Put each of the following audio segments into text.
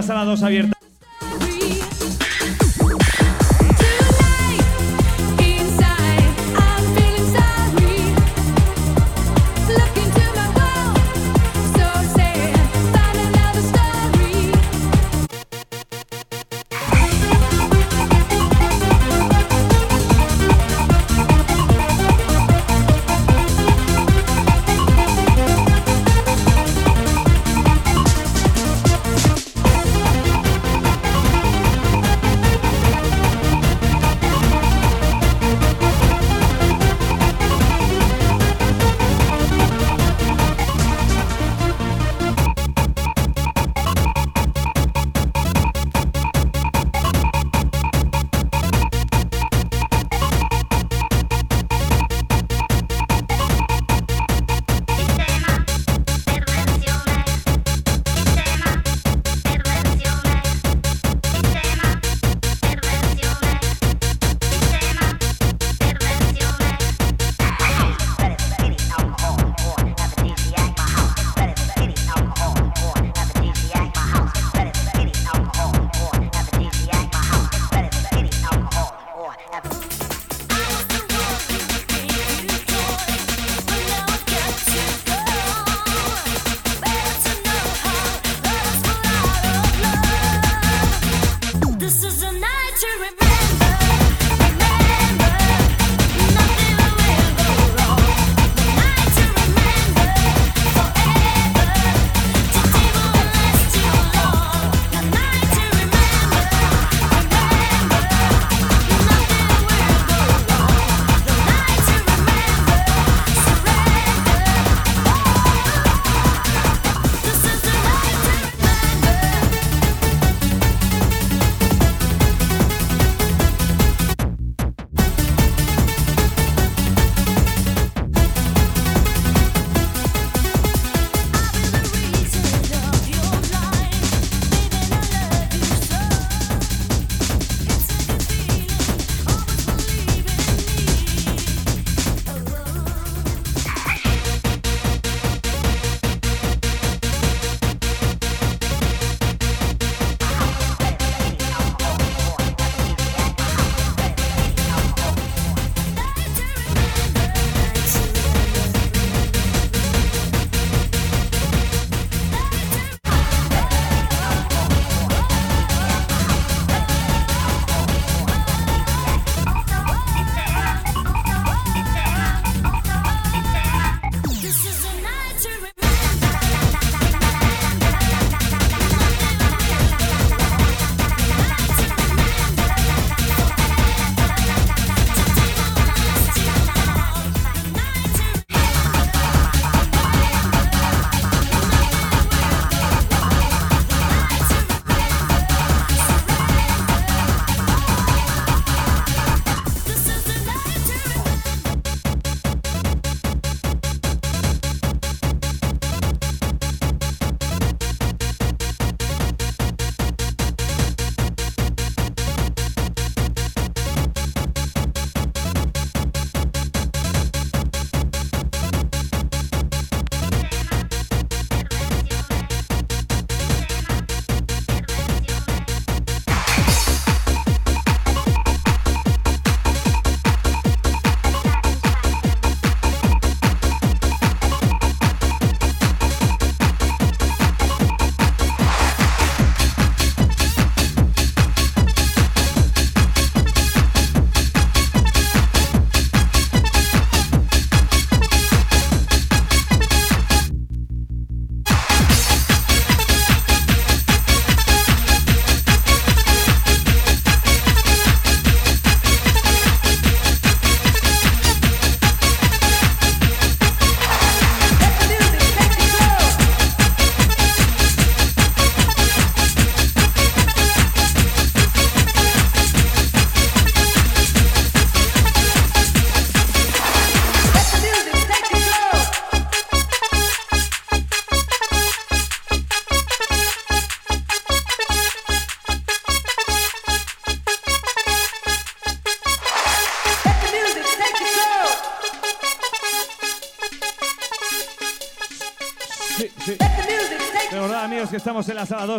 la sala 2 abierta.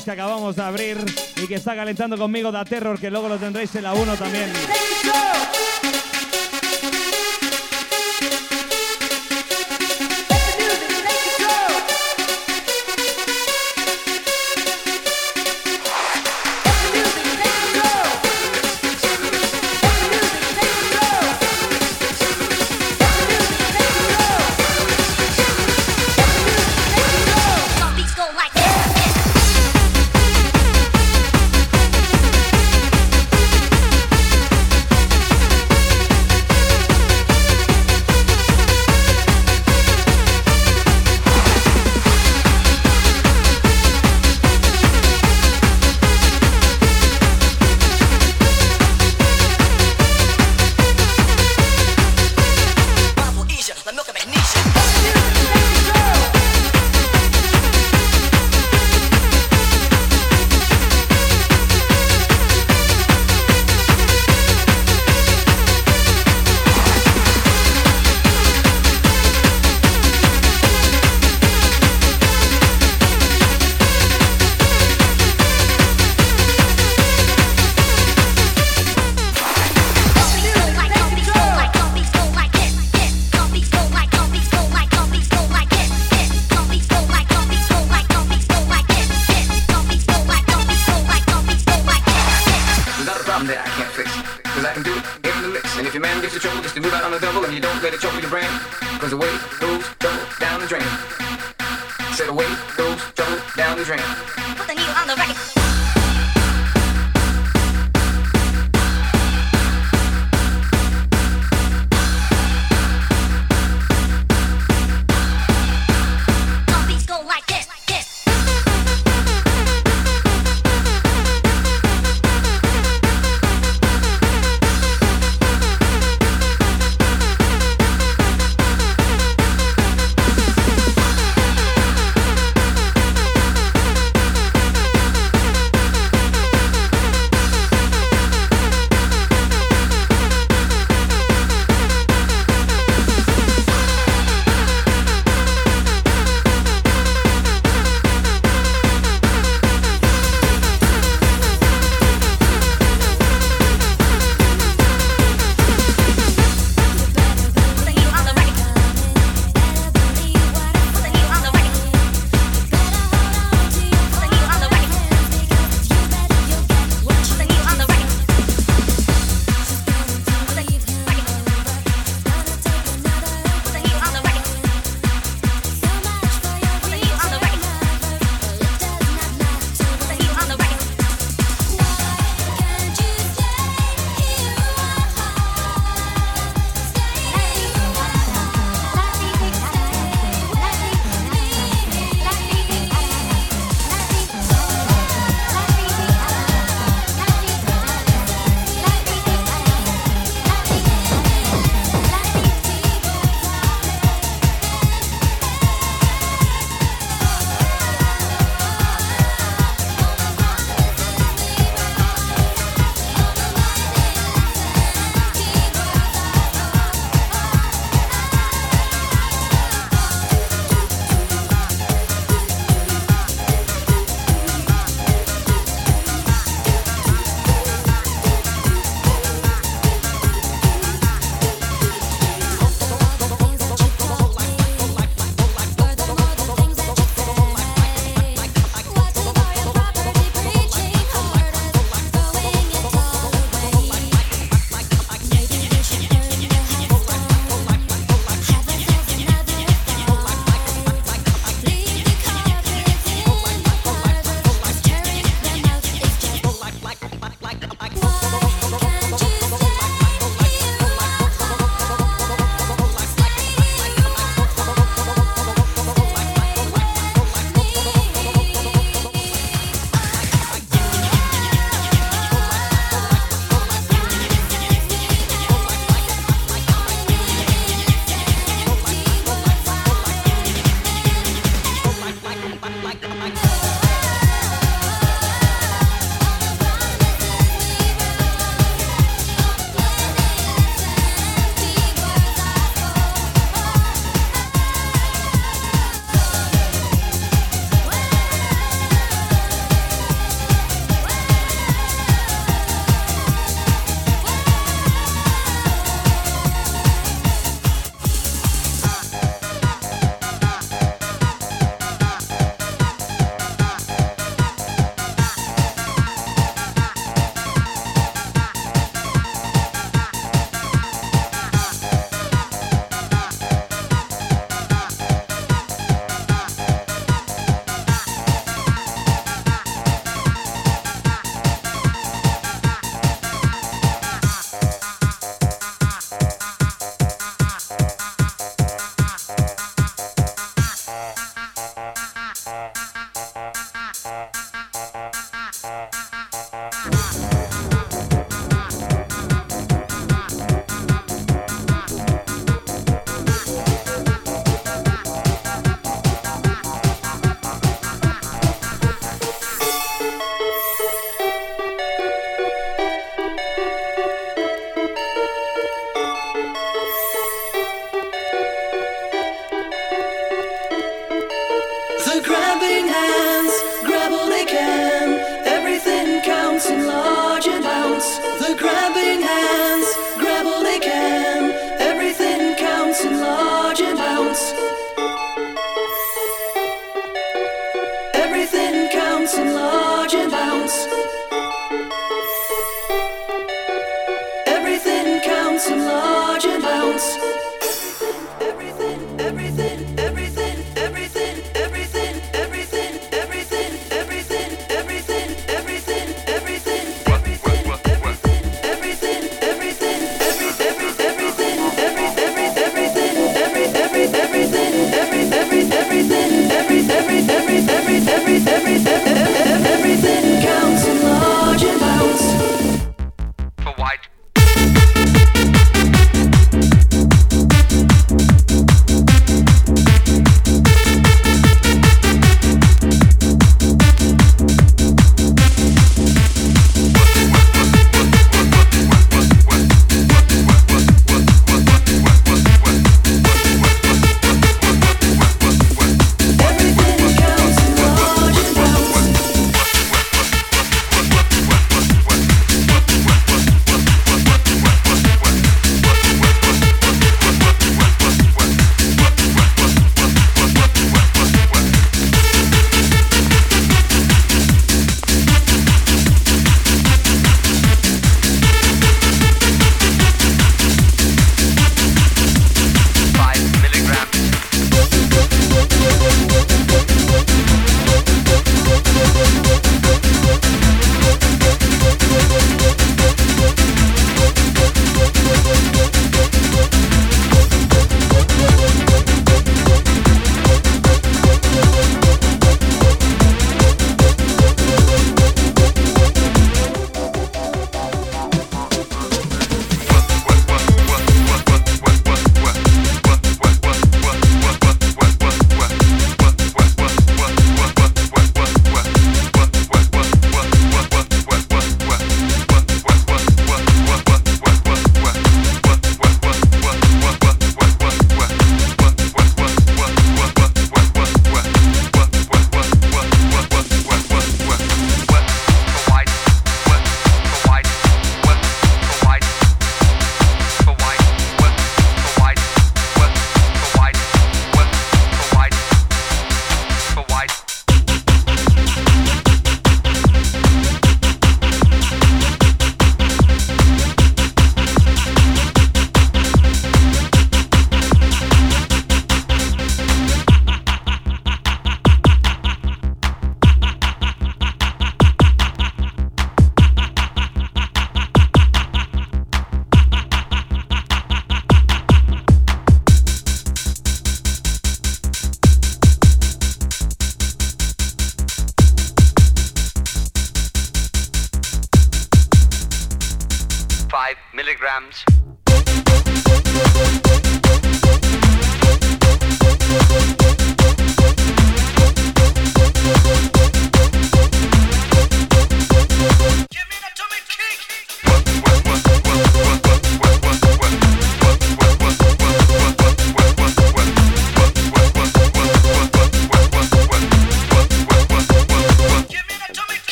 2 que acabamos de abrir y que está calentando conmigo Da Terror, que luego lo tendréis en la 1 también.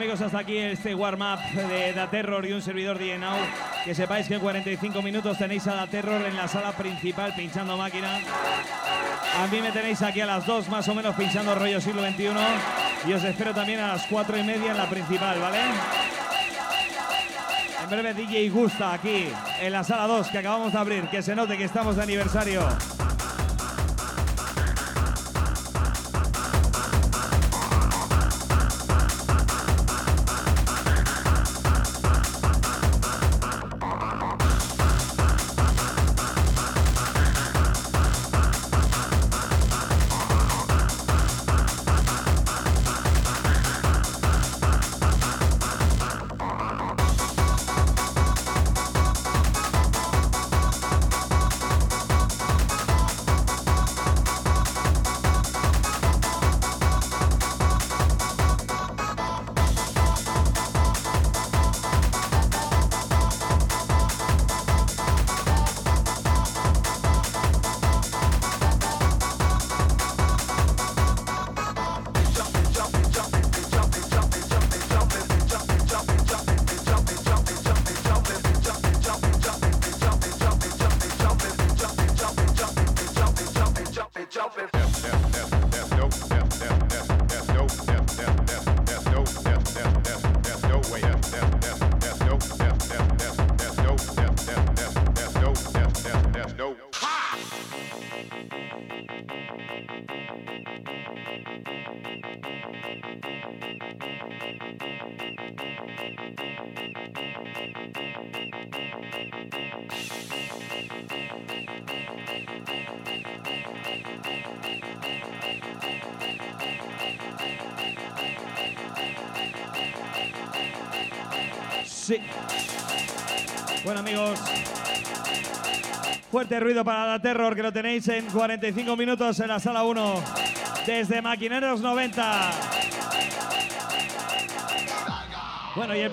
Amigos, hasta aquí este warm-up de Da Terror y un servidor de Now. Que sepáis que en 45 minutos tenéis a Da Terror en la sala principal pinchando máquina. A mí me tenéis aquí a las 2 más o menos pinchando rollo siglo XXI. Y os espero también a las 4 y media en la principal, ¿vale? En breve DJ Gusta aquí en la sala 2 que acabamos de abrir. Que se note que estamos de aniversario. Amigos. Fuerte ruido para la Terror, que lo tenéis en 45 minutos en la sala 1. Desde Maquineros 90. Bueno, y el